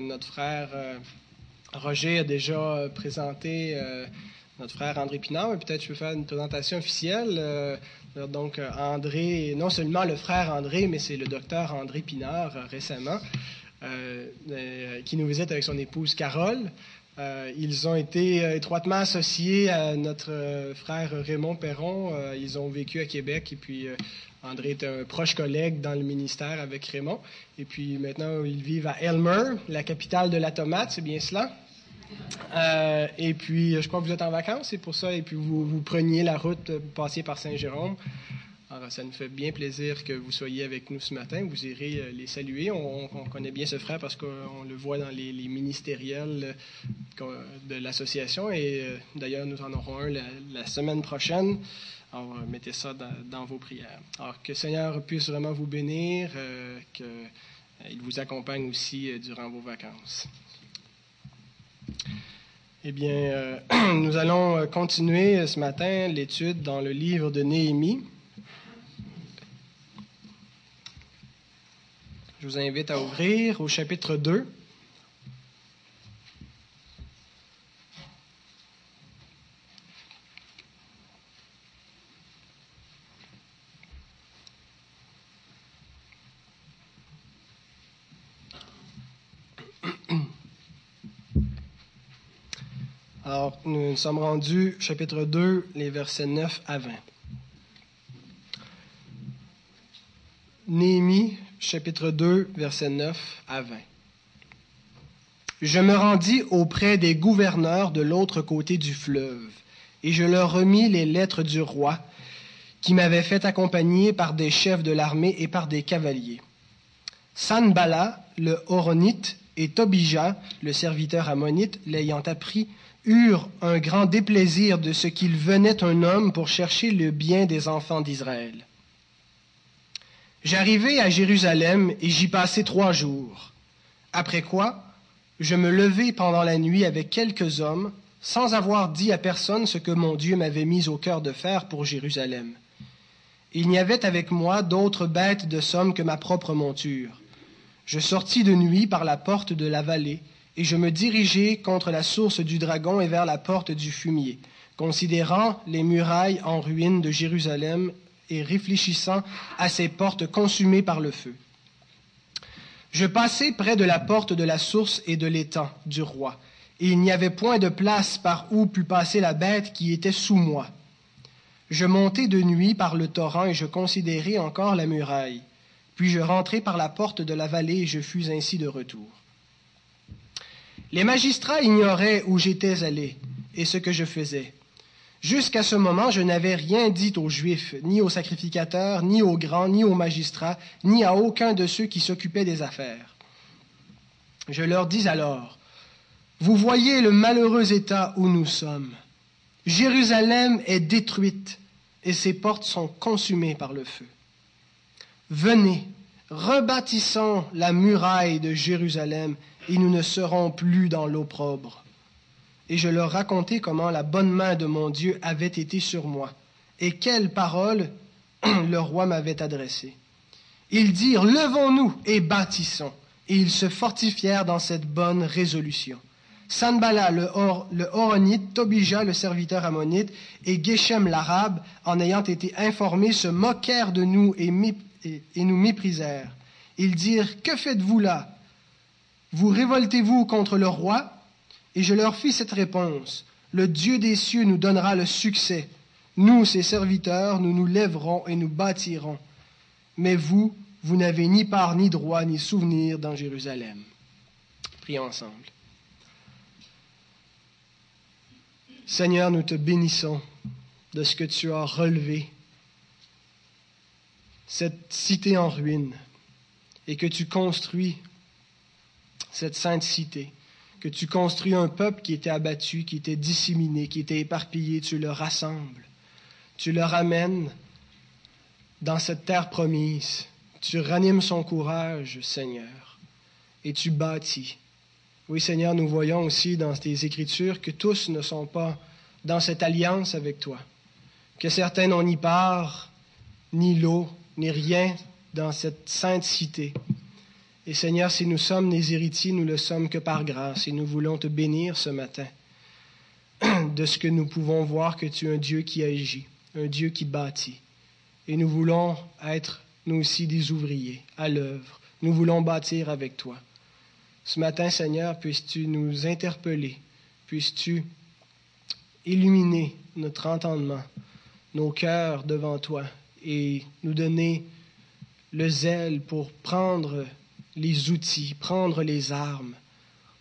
notre frère Roger a déjà présenté notre frère André Pinard, mais peut-être je peux faire une présentation officielle. donc, André, non seulement le frère André, mais c'est le docteur André Pinard récemment, qui nous visite avec son épouse Carole. Euh, ils ont été euh, étroitement associés à notre euh, frère Raymond Perron. ils ont vécu à Québec et puis André est un proche collègue dans le ministère avec Raymond. Et puis maintenant, ils vivent à Elmer, la capitale de la tomate, c'est bien cela? et puis, je crois que vous êtes en vacances, c'est pour ça. Et puis, vous, vous preniez la route, vous passiez par Saint-Jérôme. Alors, ça nous fait bien plaisir que vous soyez avec nous ce matin. Vous irez euh, les saluer. On, connaît bien ce frère parce qu'on le voit dans les, ministériels euh, de l'association. Et euh, d'ailleurs, nous en aurons un la, semaine prochaine. Alors, mettez ça dans, vos prières. Alors, que le Seigneur puisse vraiment vous bénir, qu'il vous accompagne aussi durant vos vacances. Eh bien, nous allons continuer ce matin l'étude dans le livre de Néhémie. Je vous invite à ouvrir au chapitre 2. Alors, nous sommes rendus, chapitre 2, les versets 9 à 20. Néhémie, chapitre 2, versets 9 à 20. Je me rendis auprès des gouverneurs de l'autre côté du fleuve, et je leur remis les lettres du roi, qui m'avait fait accompagner par des chefs de l'armée et par des cavaliers. Sanbala, le Horonite, et Tobija, le serviteur ammonite, l'ayant appris, eurent un grand déplaisir de ce qu'il venait un homme pour chercher le bien des enfants d'Israël. J'arrivai à Jérusalem et j'y passai trois jours. Après quoi, je me levai pendant la nuit avec quelques hommes, sans avoir dit à personne ce que mon Dieu m'avait mis au cœur de faire pour Jérusalem. Il n'y avait avec moi d'autres bêtes de somme que ma propre monture. Je sortis de nuit par la porte de la vallée, et je me dirigeai contre la source du dragon et vers la porte du fumier, considérant les murailles en ruine de Jérusalem et réfléchissant à ces portes consumées par le feu. Je passai près de la porte de la source et de l'étang du roi, et il n'y avait point de place par où pût passer la bête qui était sous moi. Je montai de nuit par le torrent et je considérai encore la muraille. Puis je rentrai par la porte de la vallée et je fus ainsi de retour. Les magistrats ignoraient où j'étais allé et ce que je faisais. Jusqu'à ce moment, je n'avais rien dit aux Juifs, ni aux sacrificateurs, ni aux grands, ni aux magistrats, ni à aucun de ceux qui s'occupaient des affaires. Je leur dis alors, Vous voyez le malheureux état où nous sommes. Jérusalem est détruite et ses portes sont consumées par le feu. Venez, rebâtissons la muraille de Jérusalem et nous ne serons plus dans l'opprobre et je leur racontai comment la bonne main de mon Dieu avait été sur moi, et quelles paroles le roi m'avait adressées. Ils dirent, Levons-nous et bâtissons. Et ils se fortifièrent dans cette bonne résolution. Sanbala, le, Horonite, Tobija, le serviteur ammonite, et Geshem l'arabe, en ayant été informés, se moquèrent de nous et, et nous méprisèrent. Ils dirent, Que faites-vous là? Vous révoltez-vous contre le roi? Et je leur fis cette réponse. Le Dieu des cieux nous donnera le succès. Nous, ses serviteurs, nous nous lèverons et nous bâtirons. Mais vous, vous n'avez ni part, ni droit, ni souvenir dans Jérusalem. Prions ensemble. Seigneur, nous te bénissons de ce que tu as relevé, cette cité en ruine, et que tu construis cette sainte cité que tu construis un peuple qui était abattu, qui était disséminé, qui était éparpillé, tu le rassembles, tu le ramènes dans cette terre promise, tu ranimes son courage, Seigneur, et tu bâtis. Oui, Seigneur, nous voyons aussi dans tes Écritures que tous ne sont pas dans cette alliance avec toi, que certains n'ont ni part, ni l'eau, ni rien dans cette sainte cité, Et Seigneur, si nous sommes des héritiers, nous le sommes que par grâce. Et nous voulons te bénir ce matin de ce que nous pouvons voir que tu es un Dieu qui agit, un Dieu qui bâtit. Et nous voulons être, nous aussi, des ouvriers à l'œuvre. Nous voulons bâtir avec toi. Ce matin, Seigneur, puisses-tu nous interpeller, puisses-tu illuminer notre entendement, nos cœurs devant toi et nous donner le zèle pour prendre les outils, prendre les armes,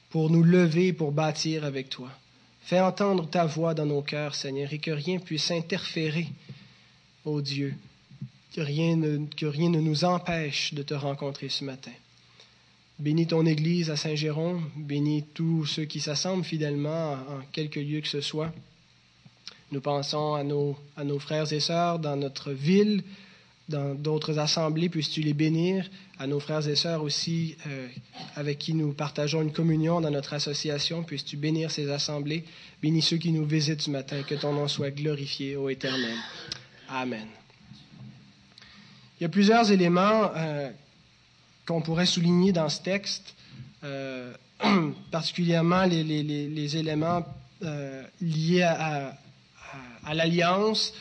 pour nous lever, pour bâtir avec toi. Fais entendre ta voix dans nos cœurs, Seigneur, et que rien puisse interférer, ô Dieu, que rien, ne, que rien ne nous empêche de te rencontrer ce matin. Bénis ton Église à Saint-Jérôme, bénis tous ceux qui s'assemblent fidèlement en quelque lieu que ce soit. Nous pensons à nos, à nos frères et sœurs dans notre ville, dans d'autres assemblées, puisses-tu les bénir, à nos frères et sœurs aussi euh, avec qui nous partageons une communion dans notre association, puisses-tu bénir ces assemblées, bénis ceux qui nous visitent ce matin, que ton nom soit glorifié au éternel. Amen. Il y a plusieurs éléments euh, qu'on pourrait souligner dans ce texte, euh, particulièrement les, éléments liés à l'alliance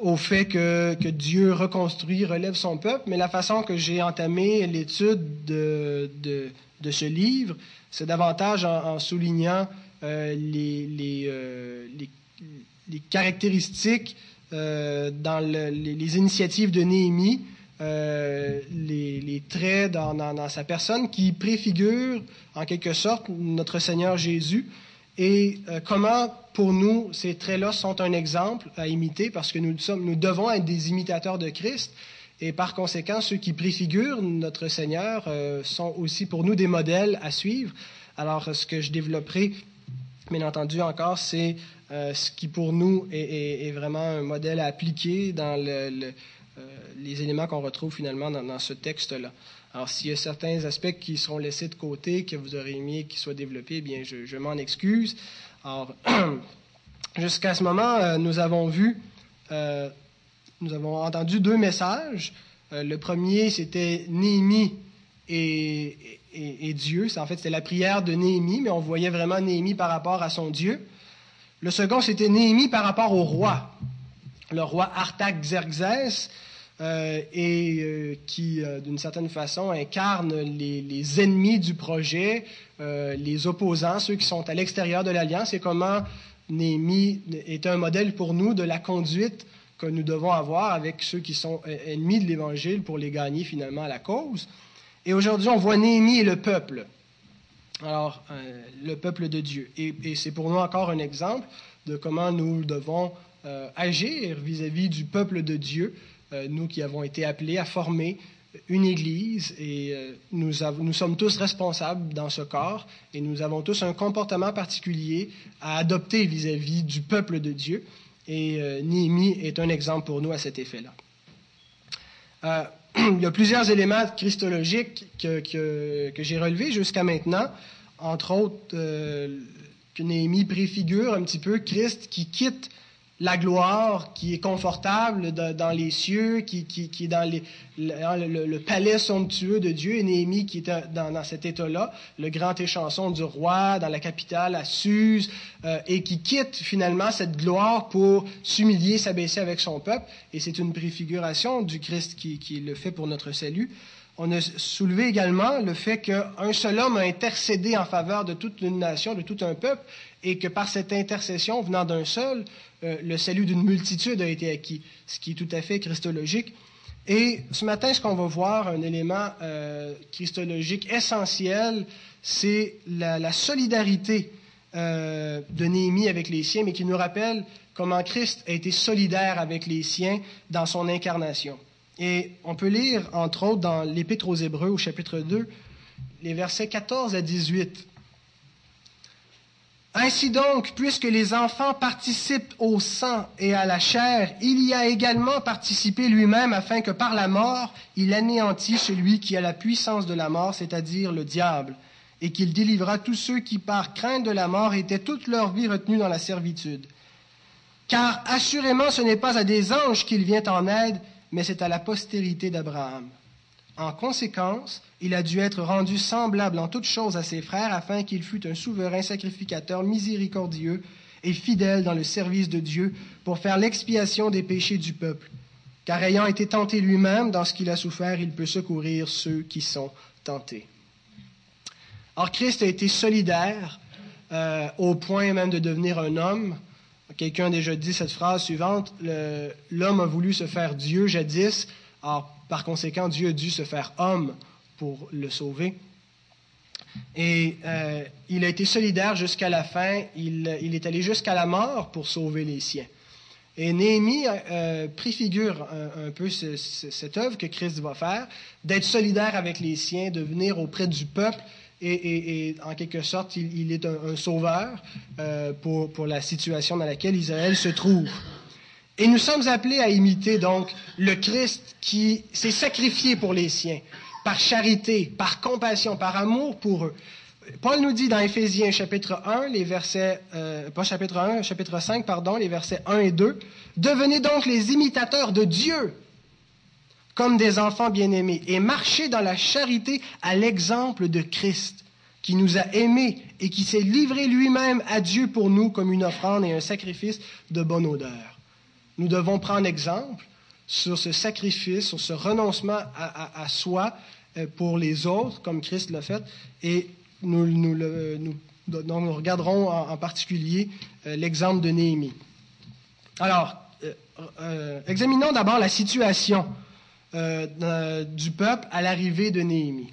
au fait que, Dieu reconstruit, relève son peuple, mais la façon que j'ai entamé l'étude de, ce livre, c'est davantage en, soulignant euh, euh, les, caractéristiques euh, dans le, les, initiatives de Néhémie, les, traits dans, sa personne qui préfigurent en quelque sorte notre Seigneur Jésus et euh, comment, pour nous, ces traits-là sont un exemple à imiter? Parce que nous, sommes, nous devons être des imitateurs de Christ. Et par conséquent, ceux qui préfigurent notre Seigneur euh, sont aussi pour nous des modèles à suivre. Alors, ce que je développerai, bien entendu, encore, c'est euh, ce qui pour nous est, vraiment un modèle à appliquer dans le, les éléments qu'on retrouve finalement dans, ce texte-là. Alors, s'il y a certains aspects qui seront laissés de côté, que vous aurez aimé qu'ils soient développés, eh bien, je, m'en excuse. Alors, jusqu'à ce moment, euh, nous avons vu, euh, nous avons entendu deux messages. Euh, le premier, c'était Néhémie et, et, et Dieu. En fait, c'était la prière de Néhémie, mais on voyait vraiment Néhémie par rapport à son Dieu. Le second, c'était Néhémie par rapport au roi, le roi Artaxerxès euh, et euh, qui, euh, d'une certaine façon, incarne les, ennemis du projet, les opposants, ceux qui sont à l'extérieur de l'alliance, et comment Néhémie est un modèle pour nous de la conduite que nous devons avoir avec ceux qui sont ennemis de l'Évangile pour les gagner finalement à la cause. Et aujourd'hui, on voit Néhémie et le peuple. Alors, le peuple de Dieu. Et, c'est pour nous encore un exemple de comment nous devons agir vis-à-vis -vis du peuple de Dieu nous qui avons été appelés à former une Église et euh, nous, sommes tous responsables dans ce corps et nous avons tous un comportement particulier à adopter vis-à-vis -vis du peuple de Dieu. Et euh, Néhémie est un exemple pour nous à cet effet-là. Euh, il y a plusieurs éléments christologiques que, j'ai relevés jusqu'à maintenant, entre autres euh, que Néhémie préfigure un petit peu Christ qui quitte la gloire qui est confortable dans les cieux, qui, qui, qui est dans les, le, le, le, palais somptueux de Dieu, et Néhémie qui est dans, dans cet état-là, le grand échanson du roi dans la capitale à Suse, euh, et qui quitte finalement cette gloire pour s'humilier, s'abaisser avec son peuple, et c'est une préfiguration du Christ qui, qui le fait pour notre salut. On a soulevé également le fait qu'un seul homme a intercédé en faveur de toute une nation, de tout un peuple, et que par cette intercession venant d'un seul, euh, le salut d'une multitude a été acquis, ce qui est tout à fait christologique. Et ce matin, ce qu'on va voir, un élément euh, christologique essentiel, c'est la, solidarité euh, de Néhémie avec les siens, mais qui nous rappelle comment Christ a été solidaire avec les siens dans son incarnation. Et on peut lire, entre autres, dans l'Épître aux Hébreux, au chapitre 2, les versets 14 à 18. Ainsi donc, puisque les enfants participent au sang et à la chair, il y a également participé lui-même afin que par la mort, il anéantit celui qui a la puissance de la mort, c'est-à-dire le diable, et qu'il délivra tous ceux qui, par crainte de la mort, étaient toute leur vie retenus dans la servitude. Car assurément, ce n'est pas à des anges qu'il vient en aide, mais c'est à la postérité d'Abraham. En conséquence, il a dû être rendu semblable en toutes choses à ses frères afin qu'il fût un souverain sacrificateur miséricordieux et fidèle dans le service de Dieu pour faire l'expiation des péchés du peuple. Car ayant été tenté lui-même dans ce qu'il a souffert, il peut secourir ceux qui sont tentés. Or, Christ a été solidaire euh, au point même de devenir un homme. Quelqu'un a déjà dit cette phrase suivante, l'homme a voulu se faire Dieu jadis, or par conséquent Dieu a dû se faire homme pour le sauver. Et euh, il a été solidaire jusqu'à la fin, il, est allé jusqu'à la mort pour sauver les siens. Et Néhémie euh, préfigure un, peu cette œuvre que Christ va faire, d'être solidaire avec les siens, de venir auprès du peuple, et, en quelque sorte, il, est un, sauveur euh, pour, pour la situation dans laquelle Israël se trouve. Et nous sommes appelés à imiter donc le Christ qui s'est sacrifié pour les siens par charité, par compassion, par amour pour eux. Paul nous dit dans Éphésiens chapitre 1, les versets, euh, pas chapitre 1, chapitre 5, pardon, les versets 1 et 2, Devenez donc les imitateurs de Dieu comme des enfants bien-aimés et marchez dans la charité à l'exemple de Christ qui nous a aimés et qui s'est livré lui-même à Dieu pour nous comme une offrande et un sacrifice de bonne odeur. Nous devons prendre exemple sur ce sacrifice, sur ce renoncement à, soi euh, pour les autres, comme Christ l'a fait, et nous, nous, regarderons en, particulier euh, l'exemple de Néhémie. Alors, euh, examinons d'abord la situation du peuple à l'arrivée de Néhémie.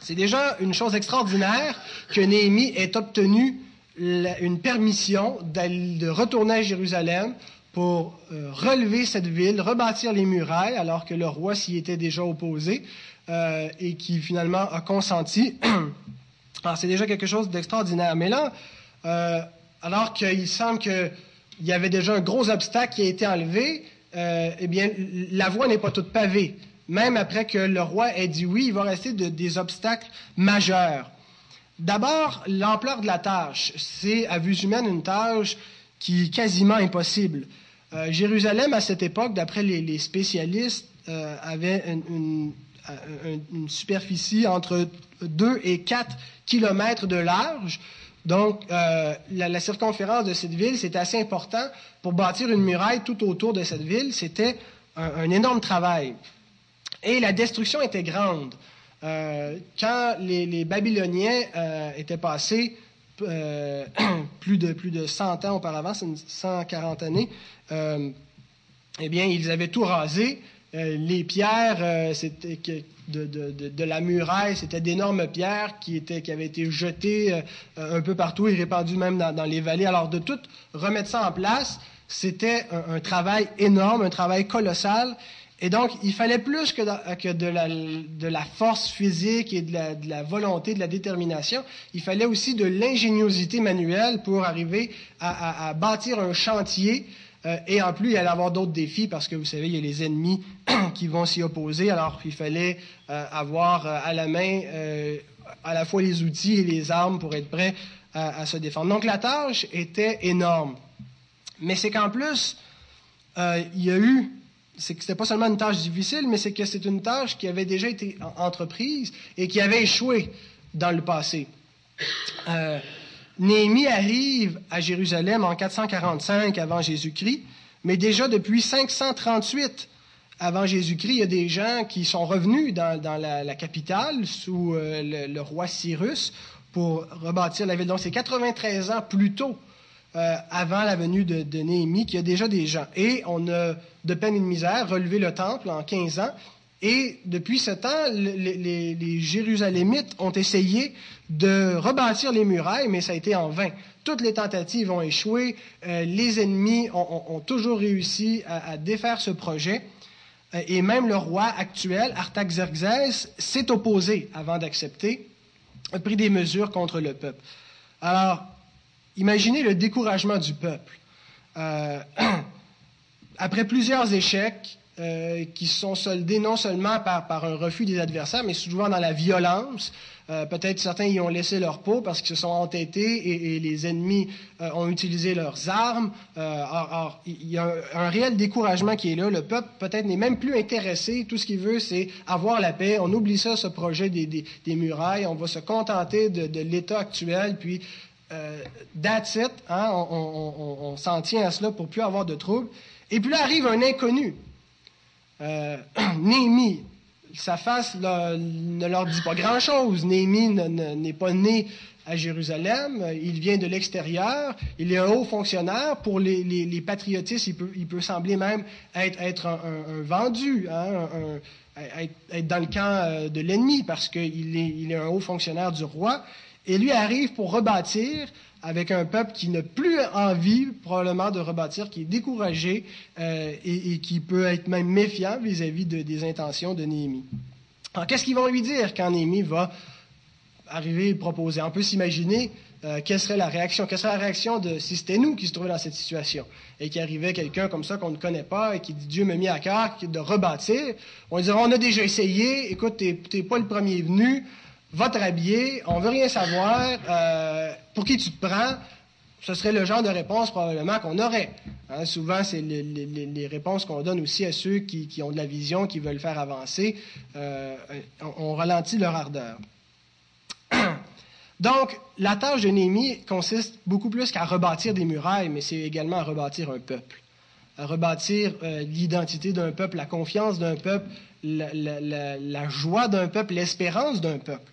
C'est déjà une chose extraordinaire que Néhémie ait obtenu une permission de retourner à Jérusalem pour euh, relever cette ville, rebâtir les murailles, alors que le roi s'y était déjà opposé euh, et qui finalement a consenti. alors c'est déjà quelque chose d'extraordinaire. Mais là, euh, alors qu'il semble qu'il y avait déjà un gros obstacle qui a été enlevé, eh bien, la voie n'est pas toute pavée. Même après que le roi ait dit oui, il va rester des obstacles majeurs. D'abord, l'ampleur de la tâche. C'est, à vue humaine, une tâche qui est quasiment impossible. Euh, Jérusalem, à cette époque, d'après les, spécialistes, euh, avait une, superficie entre 2 et 4 kilomètres de large. Donc, euh, la, circonférence de cette ville, c'était assez important. Pour bâtir une muraille tout autour de cette ville, c'était un, énorme travail. Et la destruction était grande. quand les, Babyloniens étaient passés plus, de, plus de 100 ans auparavant, 140 années, euh, eh bien, ils avaient tout rasé. Euh, les pierres euh, de, la muraille, c'était d'énormes pierres qui, étaient, qui avaient été jetées un peu partout et répandues même dans, les vallées. Alors, de tout remettre ça en place, c'était un, travail énorme, un travail colossal. Et donc, il fallait plus que, de, la, force physique et de la, volonté, de la détermination. Il fallait aussi de l'ingéniosité manuelle pour arriver à bâtir un chantier euh, et en plus, il allait avoir d'autres défis parce que vous savez, il y a les ennemis qui vont s'y opposer. Alors, il fallait euh, avoir euh, à la main à la fois les outils et les armes pour être prêt à, se défendre. Donc, la tâche était énorme. Mais c'est qu'en plus, il y a eu c'est que c'était pas seulement une tâche difficile, mais c'est que c'est une tâche qui avait déjà été entreprise et qui avait échoué dans le passé. Néhémie arrive à Jérusalem en 445 avant Jésus-Christ, mais déjà depuis 538 avant Jésus-Christ, il y a des gens qui sont revenus dans, la, capitale sous euh, le, roi Cyrus pour rebâtir la ville. Donc c'est 93 ans plus tôt, euh, avant la venue de, de Néhémie, qu'il y a déjà des gens. Et on a, de peine et de misère, relevé le temple en 15 ans. Et depuis ce temps, les, les, Jérusalémites ont essayé de rebâtir les murailles, mais ça a été en vain. Toutes les tentatives ont échoué. Euh, les ennemis ont, toujours réussi à, défaire ce projet. Euh, et même le roi actuel, Artaxerxès, s'est opposé avant d'accepter, a pris des mesures contre le peuple. Alors, imaginez le découragement du peuple. Euh, après plusieurs échecs, euh, qui sont soldés non seulement par, un refus des adversaires, mais souvent dans la violence. Euh, Peut-être certains y ont laissé leur peau parce qu'ils se sont entêtés et, les ennemis euh, ont utilisé leurs armes. Or, il y a un, réel découragement qui est là. Le peuple peut-être n'est même plus intéressé. Tout ce qu'il veut, c'est avoir la paix. On oublie ça, ce projet des, murailles. On va se contenter de, l'état actuel, puis that's it, hein, on, on s'en tient à cela pour plus avoir de troubles. Et puis là arrive un inconnu. Euh, Néhémie, sa face ne leur dit pas grand-chose. Néhémie n'est pas né à Jérusalem, il vient de l'extérieur, il est un haut fonctionnaire. Pour les, patriotistes, il peut, sembler même être, un, vendu, hein, être, dans le camp euh, de l'ennemi, parce qu'il est, il est un haut fonctionnaire du roi. Et lui arrive pour rebâtir avec un peuple qui n'a plus envie probablement de rebâtir, qui est découragé euh, et, et, qui peut être même méfiant vis-à-vis -vis de, des intentions de Néhémie. Alors qu'est-ce qu'ils vont lui dire quand Néhémie va arriver et proposer? On peut s'imaginer euh, quelle serait la réaction Quelle serait la réaction de si c'était nous qui se trouvions dans cette situation et qui arrivait quelqu'un comme ça qu'on ne connaît pas et qui dit Dieu m'a mis à cœur de rebâtir. On dirait on a déjà essayé, écoute, tu n'es pas le premier venu, va te rhabiller, on veut rien savoir, euh, pour qui tu te prends, ce serait le genre de réponse probablement qu'on aurait. Hein, souvent, c'est les, réponses qu'on donne aussi à ceux qui, ont de la vision, qui veulent faire avancer. Euh, on, ralentit leur ardeur. Donc, la tâche de Néhémie consiste beaucoup plus qu'à rebâtir des murailles, mais c'est également à rebâtir un peuple, à rebâtir euh, l'identité d'un peuple, la confiance d'un peuple, la joie d'un peuple, l'espérance d'un peuple.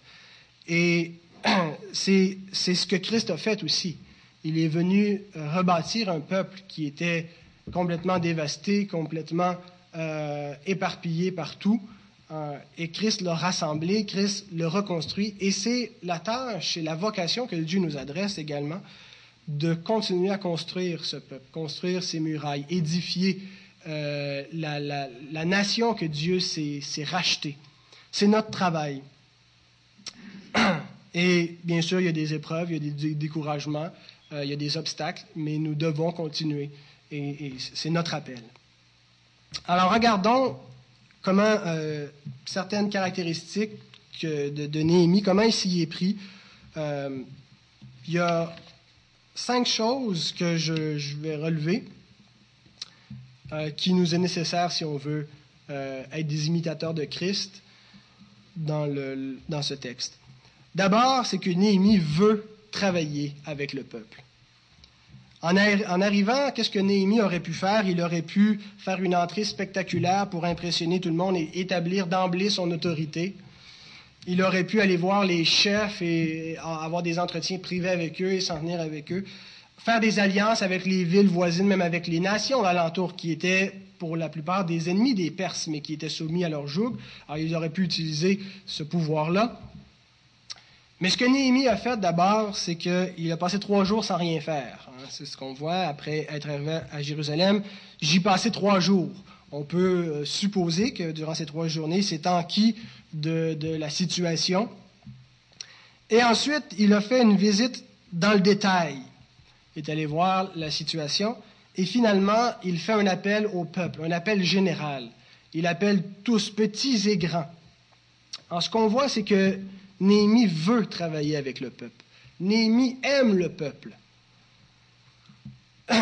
Et c'est ce que Christ a fait aussi. Il est venu rebâtir un peuple qui était complètement dévasté, complètement euh, éparpillé partout. Euh, et Christ l'a rassemblé, Christ le reconstruit. Et c'est la tâche et la vocation que Dieu nous adresse également de continuer à construire ce peuple, construire ces murailles, édifier euh, la, la, nation que Dieu s'est rachetée. C'est notre travail. Et bien sûr, il y a des épreuves, il y a des découragements, euh, il y a des obstacles, mais nous devons continuer. Et, c'est notre appel. Alors, regardons comment euh, certaines caractéristiques de, Néhémie, comment il s'y est pris. Euh, il y a cinq choses que je, vais relever qui nous est nécessaire si on veut être des imitateurs de Christ dans ce texte. D'abord, c'est que Néhémie veut travailler avec le peuple. En, arrivant, qu'est-ce que Néhémie aurait pu faire? Il aurait pu faire une entrée spectaculaire pour impressionner tout le monde et établir d'emblée son autorité. Il aurait pu aller voir les chefs et avoir des entretiens privés avec eux et s'en tenir avec eux. Faire des alliances avec les villes voisines, même avec les nations alentours qui étaient pour la plupart des ennemis des Perses, mais qui étaient soumis à leur joug. Alors, ils auraient pu utiliser ce pouvoir-là. Mais ce que Néhémie a fait d'abord, c'est qu'il a passé trois jours sans rien faire. Hein. C'est ce qu'on voit après être arrivé à Jérusalem. J'y passé trois jours. On peut euh, supposer que durant ces trois journées, s'est enquis de, de, la situation. Et ensuite, il a fait une visite dans le détail. Il est allé voir la situation. Et finalement, il fait un appel au peuple, un appel général. Il appelle tous, petits et grands. Alors, ce qu'on voit, c'est que Néhémie veut travailler avec le peuple. Néhémie aime le peuple.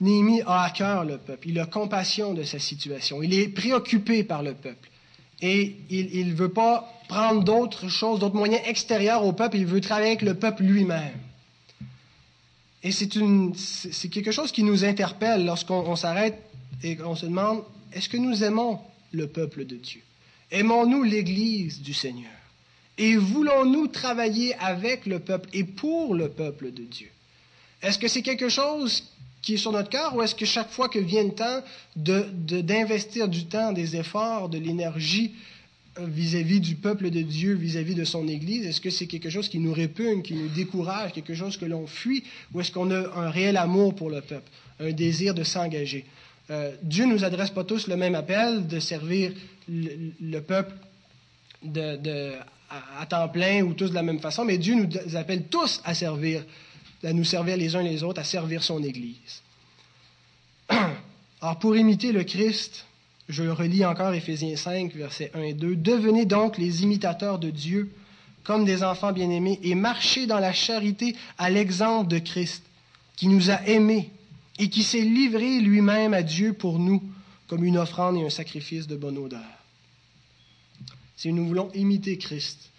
Néhémie a à cœur le peuple. Il a compassion de sa situation. Il est préoccupé par le peuple. Et il ne veut pas prendre d'autres choses, d'autres moyens extérieurs au peuple. Il veut travailler avec le peuple lui-même. Et c'est quelque chose qui nous interpelle lorsqu'on s'arrête et qu'on se demande, est-ce que nous aimons le peuple de Dieu? Aimons-nous l'Église du Seigneur? Et voulons-nous travailler avec le peuple et pour le peuple de Dieu? Est-ce que c'est quelque chose qui est sur notre cœur ou est-ce que chaque fois que vient le temps d'investir de, du temps, des efforts, de l'énergie euh, vis-à-vis du peuple de Dieu, vis-à-vis -vis de son Église, est-ce que c'est quelque chose qui nous répugne, qui nous décourage, quelque chose que l'on fuit ou est-ce qu'on a un réel amour pour le peuple, un désir de s'engager? Euh, Dieu ne nous adresse pas tous le même appel de servir le, le peuple de, à, temps plein ou tous de la même façon, mais Dieu nous appelle tous à servir, à nous servir les uns les autres, à servir son Église. Alors pour imiter le Christ, Je le relis encore, Éphésiens 5, versets 1 et 2. Devenez donc les imitateurs de Dieu comme des enfants bien-aimés et marchez dans la charité à l'exemple de Christ, qui nous a aimés et qui s'est livré lui-même à Dieu pour nous comme une offrande et un sacrifice de bonne odeur. Si nous voulons imiter Christ,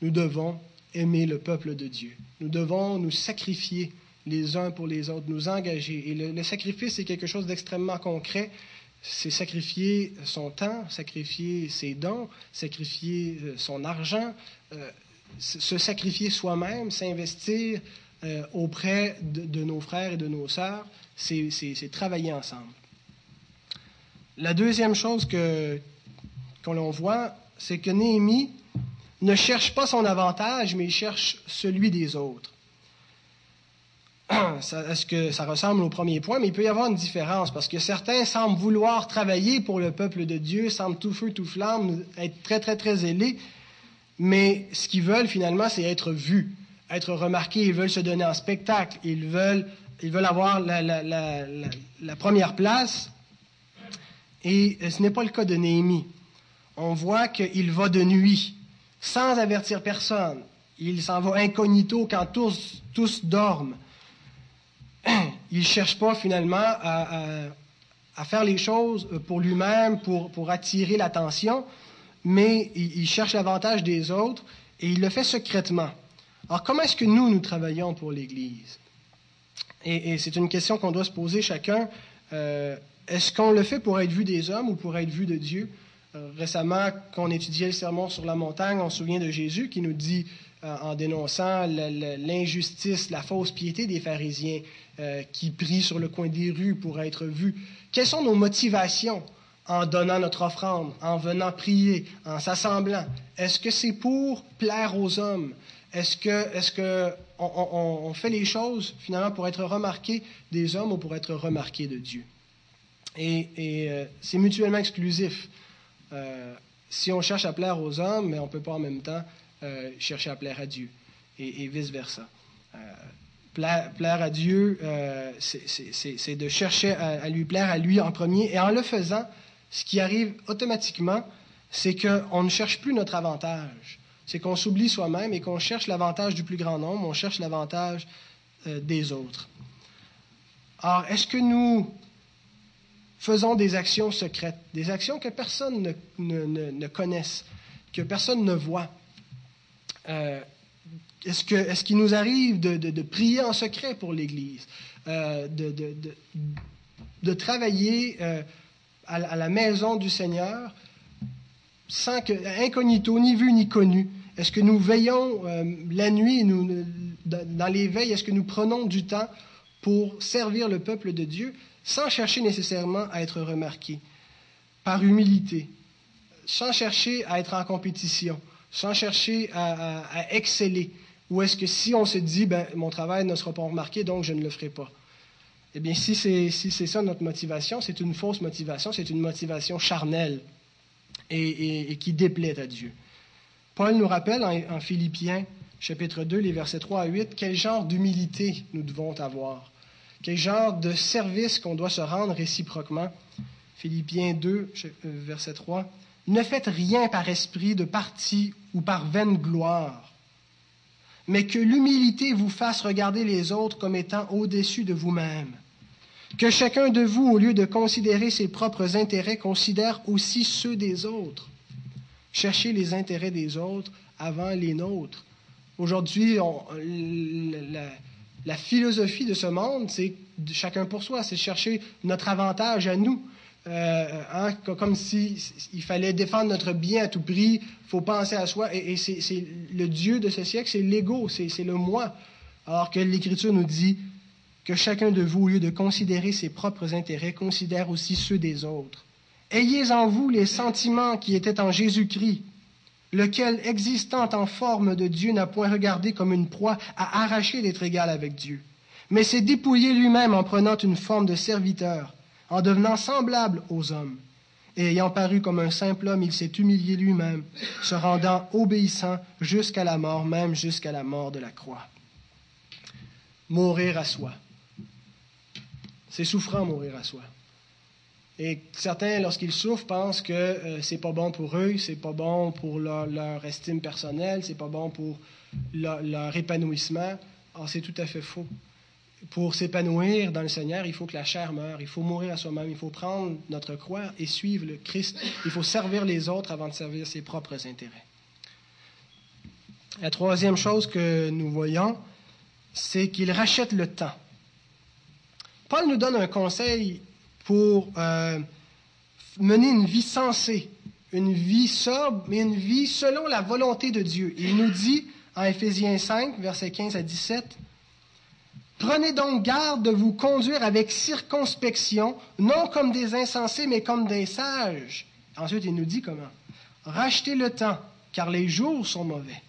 nous devons aimer le peuple de Dieu. Nous devons nous sacrifier les uns pour les autres, nous engager. Et le, sacrifice est quelque chose d'extrêmement concret. C'est sacrifier son temps, sacrifier ses dons, sacrifier euh, son argent, euh, se sacrifier soi-même, s'investir euh, auprès de, nos frères et de nos sœurs, c'est travailler ensemble. La deuxième chose que qu'on voit, c'est que Néhémie ne cherche pas son avantage, mais il cherche celui des autres. Est-ce que ça ressemble au premier point? Mais il peut y avoir une différence parce que certains semblent vouloir travailler pour le peuple de Dieu, semblent tout feu, tout flamme, être très, très, très zélés, mais ce qu'ils veulent finalement, c'est être vus, être remarqués. Ils veulent se donner en spectacle. Ils veulent, avoir la, la première place. Et ce n'est pas le cas de Néhémie. On voit qu'il va de nuit, sans avertir personne. Il s'en va incognito quand tous, dorment. Il ne cherche pas finalement à, faire les choses pour lui-même, pour, pour attirer l'attention, mais il, cherche l'avantage des autres et il le fait secrètement. Alors comment est-ce que nous, nous travaillons pour l'Église? Et, c'est une question qu'on doit se poser chacun. Euh, est-ce qu'on le fait pour être vu des hommes ou pour être vu de Dieu? Euh, récemment, quand on étudiait le sermon sur la montagne, on se souvient de Jésus qui nous dit, euh, en dénonçant l'injustice, la fausse piété des pharisiens qui prient sur le coin des rues pour être vus, quelles sont nos motivations en donnant notre offrande, en venant prier, en s'assemblant? Est-ce que c'est pour plaire aux hommes? Est-ce que, est-ce que on, fait les choses finalement pour être remarqué des hommes ou pour être remarqué de Dieu? Et, euh, c'est mutuellement exclusif. Euh, si on cherche à plaire aux hommes, mais on ne peut pas en même temps euh, chercher à plaire à Dieu, et, vice-versa. Plaire, à Dieu, c'est de chercher à, lui plaire à lui en premier, et en le faisant, ce qui arrive automatiquement, c'est qu'on ne cherche plus notre avantage. C'est qu'on s'oublie soi-même et qu'on cherche l'avantage du plus grand nombre, on cherche l'avantage euh, des autres. Alors, est-ce que nous faisons des actions secrètes, des actions que personne ne, connaisse, que personne ne voit? Euh, est-ce qu'il nous arrive de, prier en secret pour l'Église, euh, de, travailler à, la maison du Seigneur, que, incognito, ni vu ni connu? Est-ce que nous veillons euh, la nuit, dans les veilles, est-ce que nous prenons du temps pour servir le peuple de Dieu? Sans chercher nécessairement à être remarqués, par humilité, sans chercher à être en compétition, sans chercher à, exceller? Ou est-ce que si on se dit, ben, mon travail ne sera pas remarqué, donc je ne le ferai pas? Eh bien, si c'est si ça notre motivation, c'est une fausse motivation, c'est une motivation charnelle et, qui déplaît à Dieu. Paul nous rappelle en, Philippiens chapitre 2, les versets 3 à 8, quel genre d'humilité nous devons avoir, quel genre de service qu'on doit se rendre réciproquement? Philippiens 2, euh, verset 3, Ne faites rien par esprit de parti ou par vaine gloire mais que l'humilité vous fasse regarder les autres comme étant au-dessus de vous-même. Que chacun de vous, au lieu de considérer ses propres intérêts, considère aussi ceux des autres. Cherchez les intérêts des autres avant les nôtres. Aujourd'hui, la, la, philosophie de ce monde, c'est chacun pour soi, c'est chercher notre avantage à nous. Euh, hein, comme s'il il fallait défendre notre bien à tout prix, il faut penser à soi. Et, et c'est le Dieu de ce siècle, c'est l'ego, c'est le moi. Alors que l'Écriture nous dit que chacun de vous, au lieu de considérer ses propres intérêts, considère aussi ceux des autres. Ayez en vous les sentiments qui étaient en Jésus-Christ, lequel, existant en forme de Dieu, n'a point regardé comme une proie à arracher d'être égal avec Dieu, mais s'est dépouillé lui-même en prenant une forme de serviteur, en devenant semblable aux hommes. Et ayant paru comme un simple homme, il s'est humilié lui-même, se rendant obéissant jusqu'à la mort, même jusqu'à la mort de la croix. Mourir à soi. C'est souffrant mourir à soi. Et certains, lorsqu'ils souffrent, pensent que euh, c'est pas bon pour eux, c'est pas bon pour leur, estime personnelle, c'est pas bon pour leur, épanouissement. Or, c'est tout à fait faux. Pour s'épanouir dans le Seigneur, il faut que la chair meure, il faut mourir à soi-même, il faut prendre notre croix et suivre le Christ. Il faut servir les autres avant de servir ses propres intérêts. La troisième chose que nous voyons, c'est qu'il rachète le temps. Paul nous donne un conseil pour euh, mener une vie sensée, une vie sobre, mais une vie selon la volonté de Dieu. Il nous dit en Éphésiens 5, versets 15 à 17, Prenez donc garde de vous conduire avec circonspection, non comme des insensés, mais comme des sages. Ensuite, il nous dit comment Rachetez le temps, car les jours sont mauvais.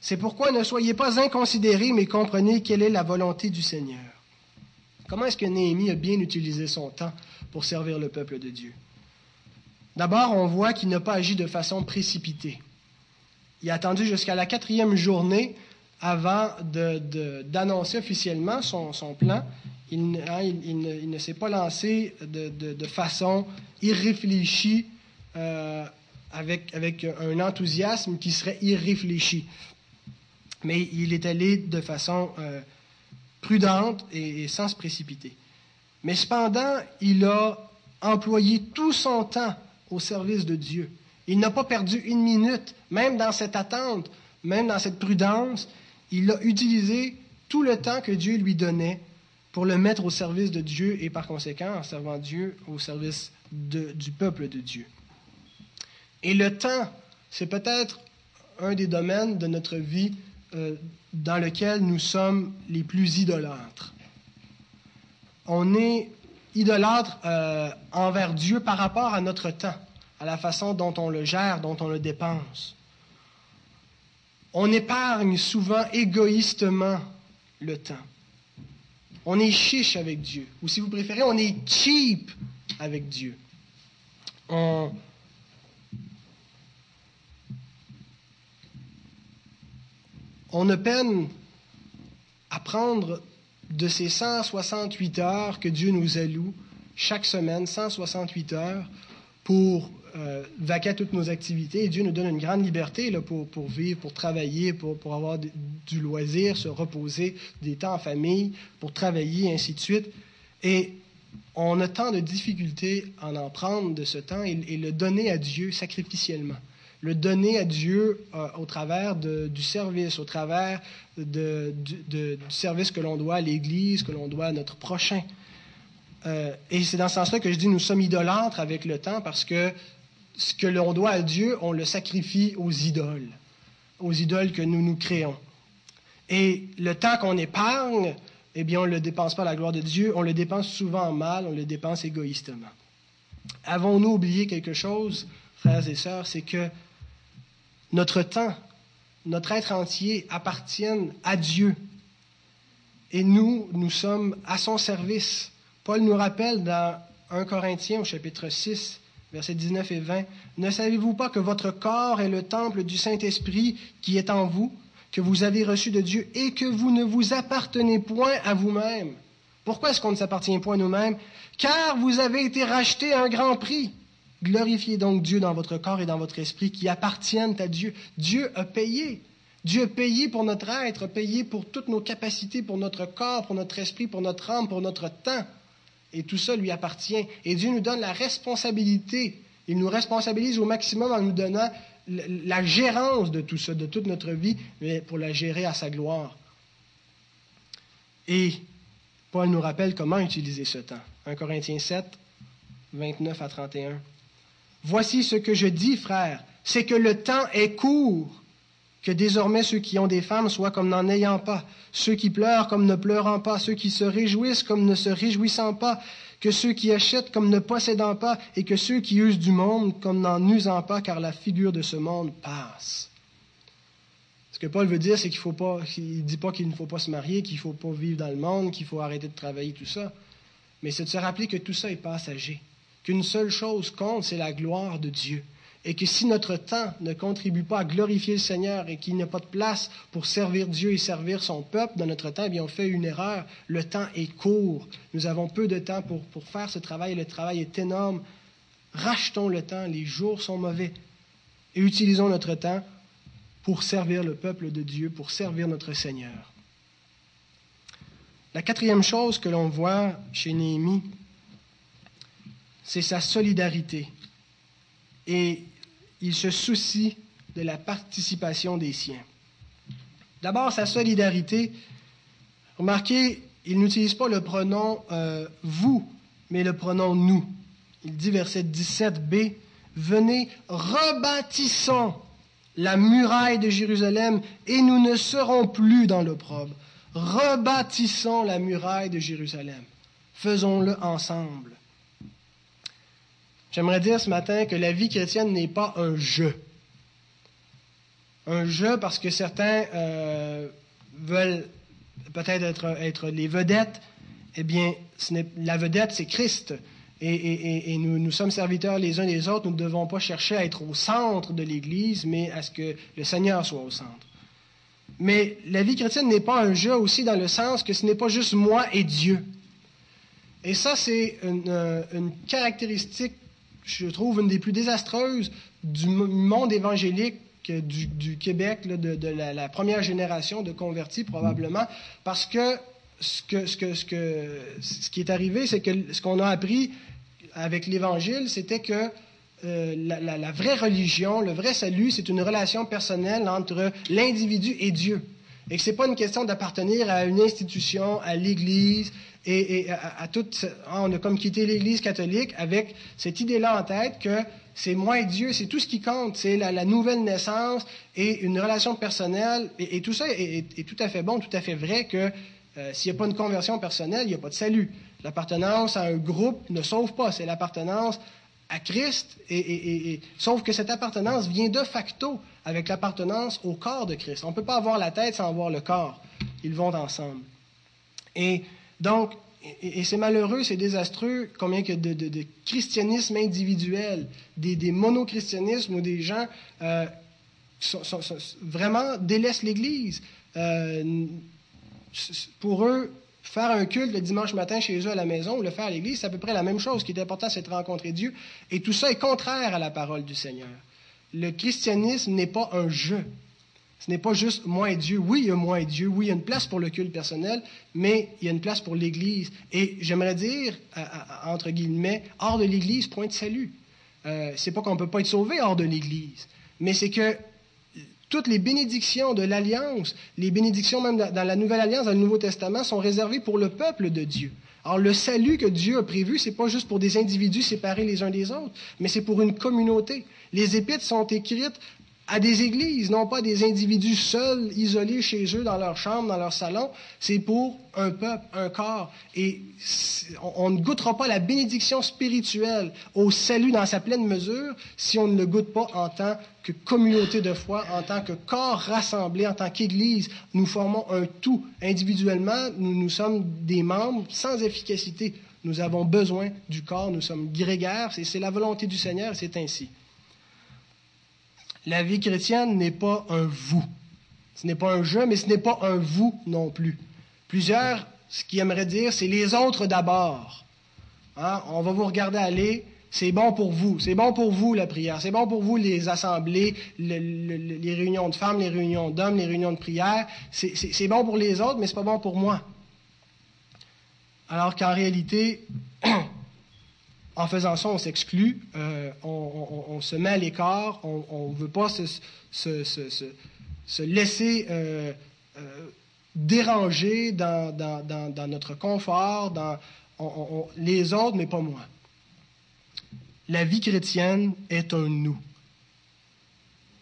C'est pourquoi ne soyez pas inconsidérés, mais comprenez quelle est la volonté du Seigneur. Comment est-ce que Néhémie a bien utilisé son temps pour servir le peuple de Dieu? D'abord, on voit qu'il n'a pas agi de façon précipitée. Il a attendu jusqu'à la quatrième journée avant d'annoncer officiellement son, plan. Il, hein, ne, s'est pas lancé de, façon irréfléchie, euh, avec, avec un enthousiasme qui serait irréfléchi mais il est allé de façon euh, prudente et, sans se précipiter. Mais cependant, il a employé tout son temps au service de Dieu. Il n'a pas perdu une minute, même dans cette attente, même dans cette prudence. Il a utilisé tout le temps que Dieu lui donnait pour le mettre au service de Dieu et par conséquent, en servant Dieu, au service du peuple de Dieu. Et le temps, c'est peut-être un des domaines de notre vie euh, dans lequel nous sommes les plus idolâtres. On est idolâtre euh, envers Dieu par rapport à notre temps, à la façon dont on le gère, dont on le dépense. On épargne souvent égoïstement le temps. On est chiche avec Dieu. Ou si vous préférez, on est cheap avec Dieu. On, on ne peine à prendre de ces 168 heures que Dieu nous alloue chaque semaine, 168 heures, pour euh, à toutes nos activités. Et Dieu nous donne une grande liberté pour, vivre, pour travailler, pour, avoir du loisir, se reposer, des temps en famille, pour travailler, ainsi de suite. Et on a tant de difficultés en en prendre de ce temps et le donner à Dieu sacrificiellement le donner à Dieu euh, au travers du service, au travers du service que l'on doit à l'Église, que l'on doit à notre prochain. Euh, et c'est dans ce sens-là que je dis nous sommes idolâtres avec le temps parce que ce que l'on doit à Dieu, on le sacrifie aux idoles, aux idoles que nous nous créons. Et le temps qu'on épargne, eh bien, on ne le dépense pas à la gloire de Dieu, on le dépense souvent mal, on le dépense égoïstement. Avons-nous oublié quelque chose, frères et sœurs, c'est que notre temps, notre être entier appartiennent à Dieu. Et nous, nous sommes à son service. Paul nous rappelle dans 1 Corinthiens au chapitre 6, versets 19 et 20, Ne savez-vous pas que votre corps est le temple du Saint-Esprit qui est en vous, que vous avez reçu de Dieu et que vous ne vous appartenez point à vous-même? Pourquoi est-ce qu'on ne s'appartient point à nous-mêmes? Car vous avez été rachetés à un grand prix. Glorifiez donc Dieu dans votre corps et dans votre esprit qui appartiennent à Dieu. Dieu a payé. Dieu a payé pour notre être, a payé pour toutes nos capacités, pour notre corps, pour notre esprit, pour notre âme, pour notre temps. Et tout ça lui appartient. Et Dieu nous donne la responsabilité. Il nous responsabilise au maximum en nous donnant la gérance de tout ça, de toute notre vie, pour la gérer à sa gloire. Et Paul nous rappelle comment utiliser ce temps. 1 Corinthiens 7, 29 à 31. Voici ce que je dis, frère, c'est que le temps est court, que désormais ceux qui ont des femmes soient comme n'en ayant pas, ceux qui pleurent comme ne pleurant pas, ceux qui se réjouissent comme ne se réjouissant pas, que ceux qui achètent comme ne possédant pas, et que ceux qui usent du monde comme n'en usant pas, car la figure de ce monde passe. Ce que Paul veut dire, c'est qu'il faut dit pas qu'il ne faut pas se marier, qu'il ne faut pas vivre dans le monde, qu'il faut arrêter de travailler, tout ça. Mais c'est de se rappeler que tout ça est passager qu'une seule chose compte, c'est la gloire de Dieu. et que si notre temps ne contribue pas à glorifier le Seigneur et qu'il n'y a pas de place pour servir Dieu et servir son peuple dans notre temps, eh bien on fait une erreur. Le temps est court. Nous avons peu de temps pour, pour faire ce travail. Le travail est énorme. Rachetons le temps. Les jours sont mauvais. Et utilisons notre temps pour servir le peuple de Dieu, pour servir notre Seigneur. La quatrième chose que l'on voit chez Néhémie, c'est sa solidarité. Et il se soucie de la participation des siens. D'abord, sa solidarité. Remarquez, il n'utilise pas le pronom euh, vous, mais le pronom nous. Il dit, verset 17b, Venez, rebâtissons la muraille de Jérusalem et nous ne serons plus dans l'opprobre. Rebâtissons la muraille de Jérusalem. Faisons-le ensemble. J'aimerais dire ce matin que la vie chrétienne n'est pas un jeu. Un jeu parce que certains euh, veulent peut-être être, être, les vedettes. Eh bien, la vedette, c'est Christ. Et, nous, sommes serviteurs les uns des autres. Nous ne devons pas chercher à être au centre de l'Église, mais à ce que le Seigneur soit au centre. Mais la vie chrétienne n'est pas un jeu aussi dans le sens que ce n'est pas juste moi et Dieu. Et ça, c'est une, euh, une caractéristique je trouve, une des plus désastreuses du monde évangélique du, Québec, de, la, première génération de convertis probablement, parce que ce, qui est arrivé, c'est que ce qu'on a appris avec l'Évangile, c'était que euh, la, vraie religion, le vrai salut, c'est une relation personnelle entre l'individu et Dieu. Et que ce n'est pas une question d'appartenir à une institution, à l'Église, et, à, toute, hein, on a comme quitté l'Église catholique avec cette idée-là en tête que c'est moi et Dieu, c'est tout ce qui compte, c'est la, nouvelle naissance et une relation personnelle. Et, tout ça est, tout à fait bon, tout à fait vrai que euh, s'il n'y a pas une conversion personnelle, il n'y a pas de salut. L'appartenance à un groupe ne sauve pas, c'est l'appartenance à Christ, et, sauf que cette appartenance vient de facto avec l'appartenance au corps de Christ. On ne peut pas avoir la tête sans avoir le corps. Ils vont ensemble. Et donc, et, c'est malheureux, c'est désastreux, combien que de, de, christianisme individuel, des, des monochristianismes où des gens euh, vraiment délaissent l'Église. Euh, pour eux, faire un culte le dimanche matin chez eux à la maison ou le faire à l'Église, c'est à peu près la même chose. Ce qui est important, c'est de rencontrer Dieu. Et tout ça est contraire à la parole du Seigneur. Le christianisme n'est pas un jeu. Ce n'est pas juste moi et Dieu. Oui, il y a moi et Dieu. Oui, il y a une place pour le culte personnel, mais il y a une place pour l'Église. Et j'aimerais dire, entre guillemets, hors de l'Église, point de salut. Euh, c'est pas qu'on ne peut pas être sauvé hors de l'Église, mais c'est que toutes les bénédictions de l'Alliance, les bénédictions même dans la Nouvelle Alliance, dans le Nouveau Testament, sont réservées pour le peuple de Dieu. Alors le salut que Dieu a prévu, c'est pas juste pour des individus séparés les uns des autres, mais c'est pour une communauté. Les épîtres sont écrites à des églises, non pas des individus seuls, isolés chez eux, dans leur chambre, dans leur salon. C'est pour un peuple, un corps. Et on, ne goûtera pas la bénédiction spirituelle au salut dans sa pleine mesure si on ne le goûte pas en tant que communauté de foi, en tant que corps rassemblé, en tant qu'Église. Nous formons un tout. Individuellement, nous, nous sommes des membres sans efficacité. Nous avons besoin du corps, nous sommes grégaires, c'est la volonté du Seigneur, c'est ainsi. La vie chrétienne n'est pas un vous. Ce n'est pas un je, mais ce n'est pas un vous non plus. Plusieurs, ce qu'ils aimeraient dire, c'est les autres d'abord. Hein? On va vous regarder aller, c'est bon pour vous. C'est bon pour vous la prière. C'est bon pour vous les assemblées, les réunions de femmes, les réunions d'hommes, les réunions de prière. C'est bon pour les autres, mais c'est pas bon pour moi. Alors qu'en réalité, en faisant ça, on s'exclut, euh, on, se met à l'écart, on ne veut pas se, laisser euh, euh, déranger dans, notre confort, dans les autres, mais pas moi. La vie chrétienne est un nous.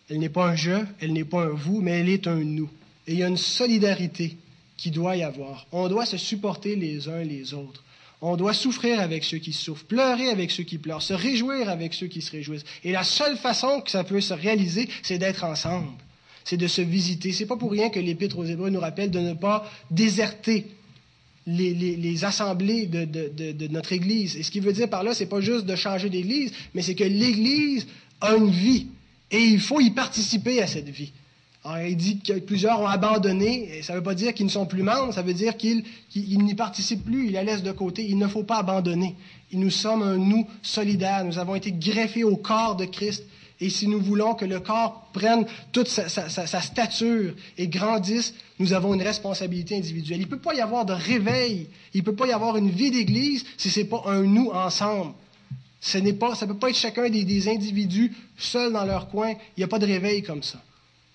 Elle n'est pas un je, elle n'est pas un vous, mais elle est un nous. Et il y a une solidarité qui doit y avoir. On doit se supporter les uns les autres. On doit souffrir avec ceux qui souffrent, pleurer avec ceux qui pleurent, se réjouir avec ceux qui se réjouissent. Et la seule façon que ça peut se réaliser, c'est d'être ensemble. C'est de se visiter. C'est pas pour rien que l'Épître aux Hébreux nous rappelle de ne pas déserter les, assemblées de, notre Église. Et ce qu'il veut dire par là, c'est pas juste de changer d'Église, mais c'est que l'Église a une vie et il faut y participer à cette vie. Il dit que plusieurs ont abandonné, ça ne veut pas dire qu'ils ne sont plus membres, ça veut dire qu'ils n'y participent plus, ils la laissent de côté. Il ne faut pas abandonner. nous sommes un nous solidaire, nous avons été greffés au corps de Christ. Et si nous voulons que le corps prenne toute sa, stature et grandisse, nous avons une responsabilité individuelle. Il ne peut pas y avoir de réveil, il ne peut pas y avoir une vie d'Église si ce n'est pas un nous ensemble. Ça ne peut pas être chacun des individus seuls dans leur coin. Il n'y a pas de réveil comme ça.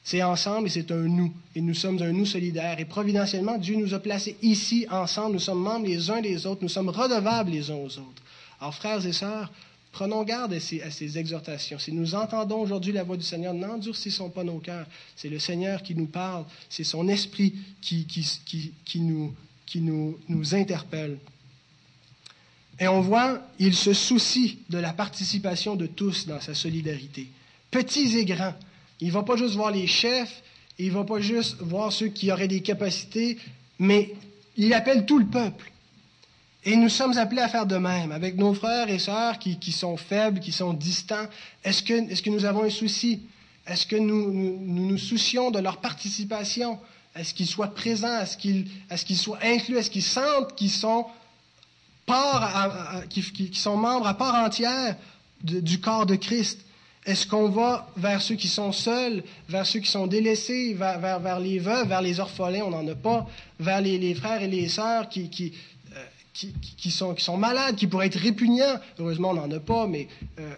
C'est ensemble et c'est un nous. Et nous sommes un nous solidaire. Et providentiellement, Dieu nous a placés ici ensemble. Nous sommes membres les uns des autres. Nous sommes redevables les uns aux autres. Alors, frères et sœurs, prenons garde à ces, exhortations. Si nous entendons aujourd'hui la voix du Seigneur, n'endurcissons pas nos cœurs. C'est le Seigneur qui nous parle. C'est son esprit qui, qui, nous, qui nous, nous interpelle. Et on voit, il se soucie de la participation de tous dans sa solidarité, petits et grands. Il ne va pas juste voir les chefs, il ne va pas juste voir ceux qui auraient des capacités, mais il appelle tout le peuple. Et nous sommes appelés à faire de même avec nos frères et sœurs qui, sont faibles, qui sont distants. Est-ce que, nous avons un souci? Est-ce que nous, nous, soucions de leur participation? Est-ce qu'ils soient présents? Est-ce qu'ils soient inclus? Est-ce qu'ils sentent qu'ils sont membres à part entière du corps de Christ? Est-ce qu'on va vers ceux qui sont seuls, vers ceux qui sont délaissés, vers, vers, les veuves, vers les orphelins, on n'en a pas, vers les, frères et les sœurs qui, qui, euh, qui, sont, qui sont malades, qui pourraient être répugnants? Heureusement, on n'en a pas, mais euh,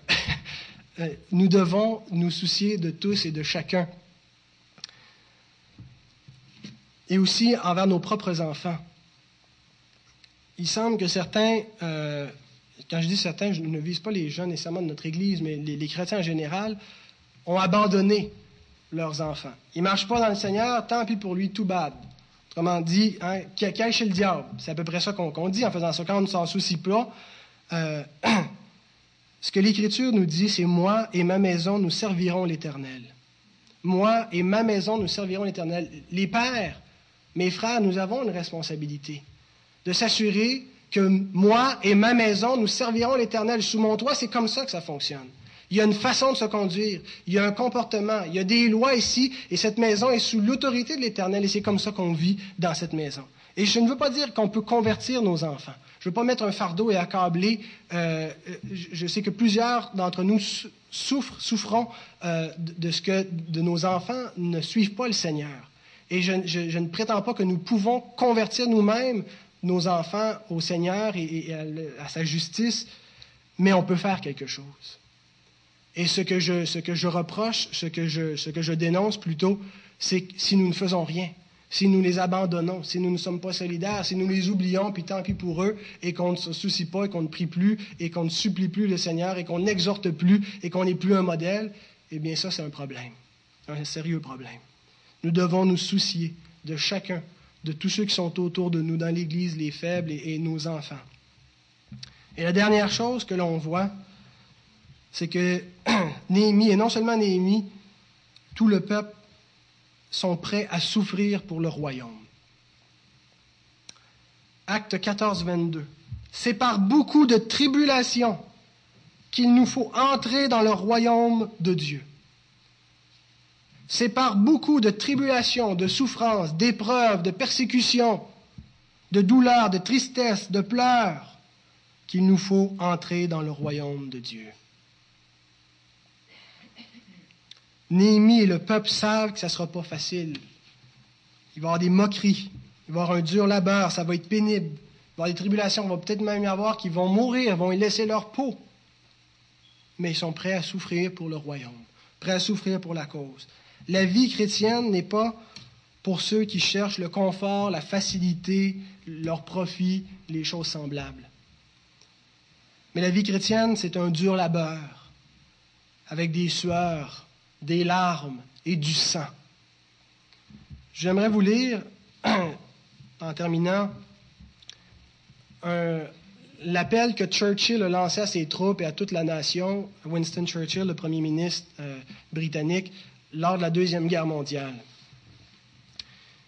euh, nous devons nous soucier de tous et de chacun. Et aussi envers nos propres enfants il semble que certains, euh, quand je dis certains, je ne vise pas les jeunes nécessairement de notre Église, mais les, chrétiens en général, ont abandonné leurs enfants. Ils ne marchent pas dans le Seigneur, tant pis pour lui, tout bad. Autrement dit, hein, chez le diable. C'est à peu près ça qu'on dit en faisant ça. Quand on ne s'en soucie pas, euh, ce que l'Écriture nous dit, c'est moi et ma maison, nous servirons l'Éternel. Moi et ma maison, nous servirons l'Éternel. Les pères, mes frères, nous avons une responsabilité de s'assurer que moi et ma maison, nous servirons l'Éternel sous mon toit. C'est comme ça que ça fonctionne. Il y a une façon de se conduire, il y a un comportement, il y a des lois ici, et cette maison est sous l'autorité de l'Éternel, et c'est comme ça qu'on vit dans cette maison. Et je ne veux pas dire qu'on peut convertir nos enfants. Je ne veux pas mettre un fardeau et accabler. Euh, je sais que plusieurs d'entre nous souffrent, souffront euh, de ce que de nos enfants ne suivent pas le Seigneur. Et je ne prétends pas que nous pouvons convertir nous-mêmes nos enfants au Seigneur et, à, sa justice, mais on peut faire quelque chose. Et ce que je, ce que je reproche, ce que je, ce que je dénonce plutôt, c'est si nous ne faisons rien, si nous les abandonnons, si nous ne sommes pas solidaires, si nous les oublions, puis tant pis pour eux, et qu'on ne se soucie pas, et qu'on ne prie plus, et qu'on ne supplie plus le Seigneur, et qu'on n'exhorte plus, et qu'on n'est plus un modèle, eh bien ça, c'est un problème, un sérieux problème. Nous devons nous soucier de chacun de tous ceux qui sont autour de nous dans l'Église, les faibles et, nos enfants. Et la dernière chose que l'on voit, c'est que Néhémie, et non seulement Néhémie, tout le peuple sont prêts à souffrir pour le royaume. Acte 14, 22. C'est par beaucoup de tribulations qu'il nous faut entrer dans le royaume de Dieu. C'est par beaucoup de tribulations, de souffrances, d'épreuves, de persécutions, de douleurs, de tristesse, de pleurs, qu'il nous faut entrer dans le royaume de Dieu. Néhémie et le peuple savent que ça ne sera pas facile. Il va y avoir des moqueries, il va y avoir un dur labeur, ça va être pénible. Il va y avoir des tribulations, il va peut-être même y avoir qui vont mourir, vont y laisser leur peau. Mais ils sont prêts à souffrir pour le royaume, prêts à souffrir pour la cause. La vie chrétienne n'est pas pour ceux qui cherchent le confort, la facilité, leur profit, les choses semblables. Mais la vie chrétienne, c'est un dur labeur, avec des sueurs, des larmes et du sang. J'aimerais vous lire, en terminant, l'appel que Churchill a lancé à ses troupes et à toute la nation, Winston Churchill, le premier ministre euh, britannique, lors de la Deuxième Guerre mondiale.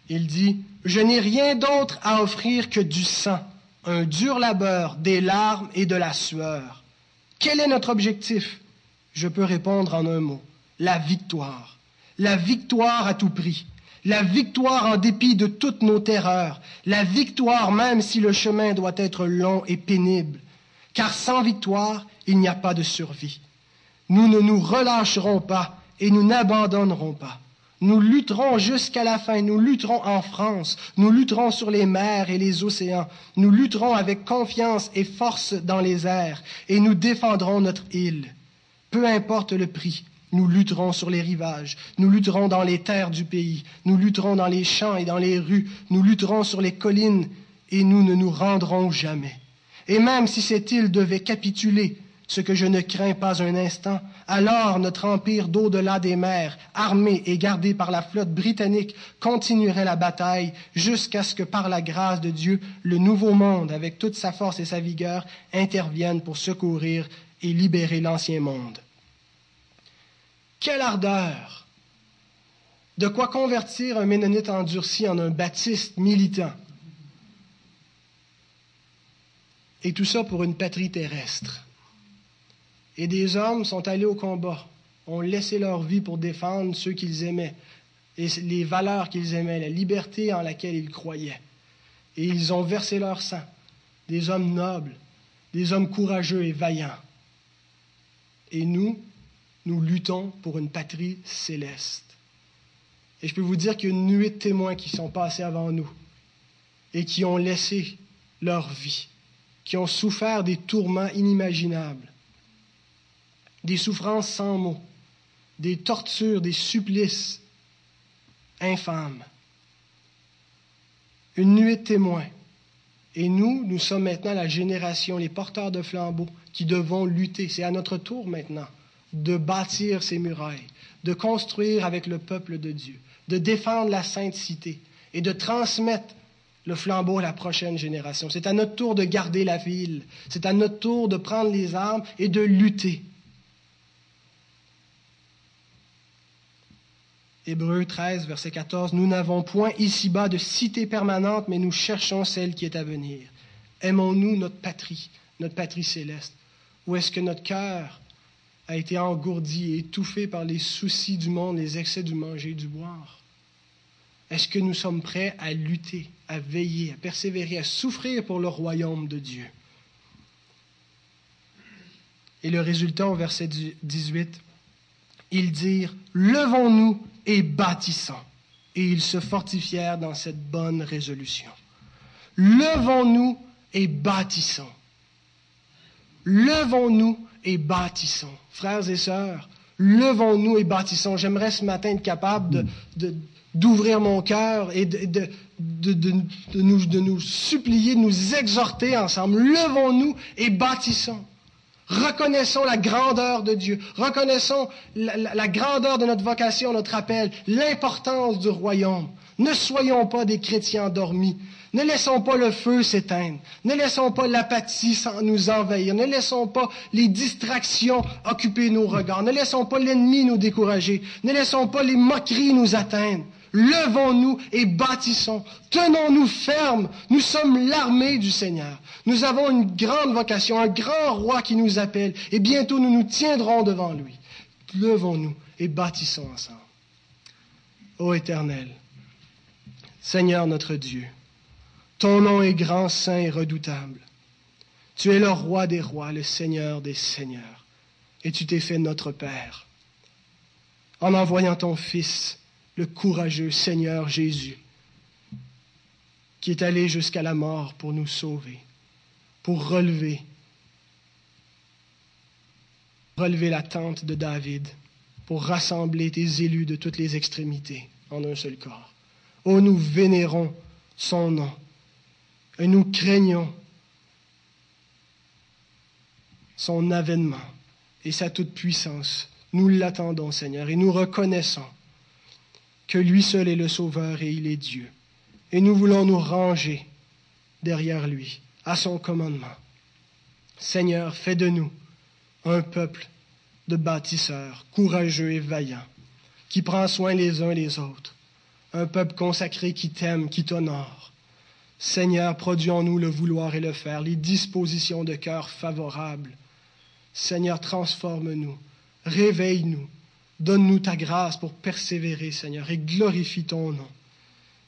Il dit, Je n'ai rien d'autre à offrir que du sang, un dur labeur, des larmes et de la sueur. Quel est notre objectif? Je peux répondre en un mot. La victoire. La victoire à tout prix. La victoire en dépit de toutes nos terreurs. La victoire même si le chemin doit être long et pénible. Car sans victoire, il n'y a pas de survie. Nous ne nous relâcherons pas et nous n'abandonnerons pas. Nous lutterons jusqu'à la fin, nous lutterons en France, nous lutterons sur les mers et les océans, nous lutterons avec confiance et force dans les airs, et nous défendrons notre île. Peu importe le prix, nous lutterons sur les rivages, nous lutterons dans les terres du pays, nous lutterons dans les champs et dans les rues, nous lutterons sur les collines, et nous ne nous rendrons jamais. Et même si cette île devait capituler, ce que je ne crains pas un instant, alors notre empire d'au-delà des mers, armé et gardé par la flotte britannique, continuerait la bataille jusqu'à ce que par la grâce de Dieu, le nouveau monde, avec toute sa force et sa vigueur, intervienne pour secourir et libérer l'ancien monde. Quelle ardeur De quoi convertir un ménonite endurci en un baptiste militant. Et tout ça pour une patrie terrestre. Et des hommes sont allés au combat, ont laissé leur vie pour défendre ceux qu'ils aimaient, et les valeurs qu'ils aimaient, la liberté en laquelle ils croyaient. Et ils ont versé leur sang. Des hommes nobles, des hommes courageux et vaillants. Et nous, nous luttons pour une patrie céleste. Et je peux vous dire qu'il y a une de témoins qui sont passés avant nous et qui ont laissé leur vie, qui ont souffert des tourments inimaginables des souffrances sans mots, des tortures, des supplices infâmes. Une nuée de témoins. Et nous, nous sommes maintenant la génération, les porteurs de flambeaux, qui devons lutter. C'est à notre tour maintenant de bâtir ces murailles, de construire avec le peuple de Dieu, de défendre la sainte cité et de transmettre le flambeau à la prochaine génération. C'est à notre tour de garder la ville. C'est à notre tour de prendre les armes et de lutter. Hébreu 13, verset 14, Nous n'avons point ici-bas de cité permanente, mais nous cherchons celle qui est à venir. Aimons-nous notre patrie, notre patrie céleste? Ou est-ce que notre cœur a été engourdi et étouffé par les soucis du monde, les excès du manger et du boire? Est-ce que nous sommes prêts à lutter, à veiller, à persévérer, à souffrir pour le royaume de Dieu? Et le résultat au verset 18, ils dirent, Levons-nous et bâtissons. Et ils se fortifièrent dans cette bonne résolution. Levons-nous et bâtissons. Levons-nous et bâtissons. Frères et sœurs, levons-nous et bâtissons. J'aimerais ce matin être capable d'ouvrir mon cœur et de, nous, de nous supplier, de nous exhorter ensemble. Levons-nous et bâtissons. Reconnaissons la grandeur de Dieu. Reconnaissons la, grandeur de notre vocation, notre appel, l'importance du royaume. Ne soyons pas des chrétiens endormis. Ne laissons pas le feu s'éteindre. Ne laissons pas l'apathie nous envahir. Ne laissons pas les distractions occuper nos regards. Ne laissons pas l'ennemi nous décourager. Ne laissons pas les moqueries nous atteindre. Levons-nous et bâtissons. Tenons-nous fermes. Nous sommes l'armée du Seigneur. Nous avons une grande vocation, un grand roi qui nous appelle, et bientôt nous nous tiendrons devant lui. Levons-nous et bâtissons ensemble. Ô Éternel, Seigneur notre Dieu, ton nom est grand, saint et redoutable. Tu es le roi des rois, le Seigneur des seigneurs, et tu t'es fait notre Père. En envoyant ton Fils, le courageux Seigneur Jésus, qui est allé jusqu'à la mort pour nous sauver pour relever, relever la tente de David, pour rassembler tes élus de toutes les extrémités en un seul corps. Oh, nous vénérons son nom et nous craignons son avènement et sa toute-puissance. Nous l'attendons, Seigneur, et nous reconnaissons que lui seul est le Sauveur et il est Dieu. Et nous voulons nous ranger derrière lui à son commandement. Seigneur, fais de nous un peuple de bâtisseurs, courageux et vaillants, qui prend soin les uns les autres, un peuple consacré qui t'aime, qui t'honore. Seigneur, produis en nous le vouloir et le faire, les dispositions de cœur favorables. Seigneur, transforme-nous, Réveille-nous. Donne-nous ta grâce pour persévérer, Seigneur, et glorifie ton nom.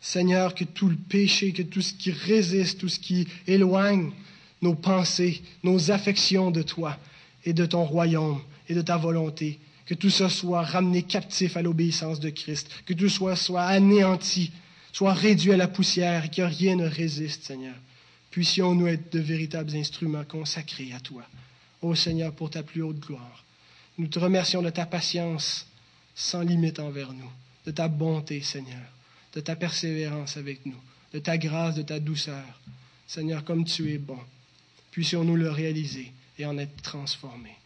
Seigneur, que tout le péché, que tout ce qui résiste, tout ce qui éloigne nos pensées, nos affections de toi et de ton royaume et de ta volonté, que tout ça soit ramené captif à l'obéissance de Christ, que tout soit, soit anéanti, soit réduit à la poussière et que rien ne résiste, Seigneur. Puissions-nous être de véritables instruments consacrés à toi. Ô Seigneur, pour ta plus haute gloire. Nous te remercions de ta patience sans limite envers nous, de ta bonté, Seigneur, de ta persévérance avec nous, de ta grâce, de ta douceur. Seigneur, comme tu es bon, puissions-nous le réaliser et en être transformés.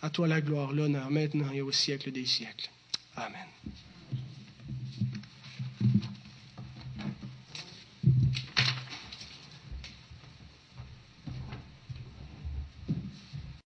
À toi la gloire, l'honneur, maintenant et au siècle des siècles. Amen.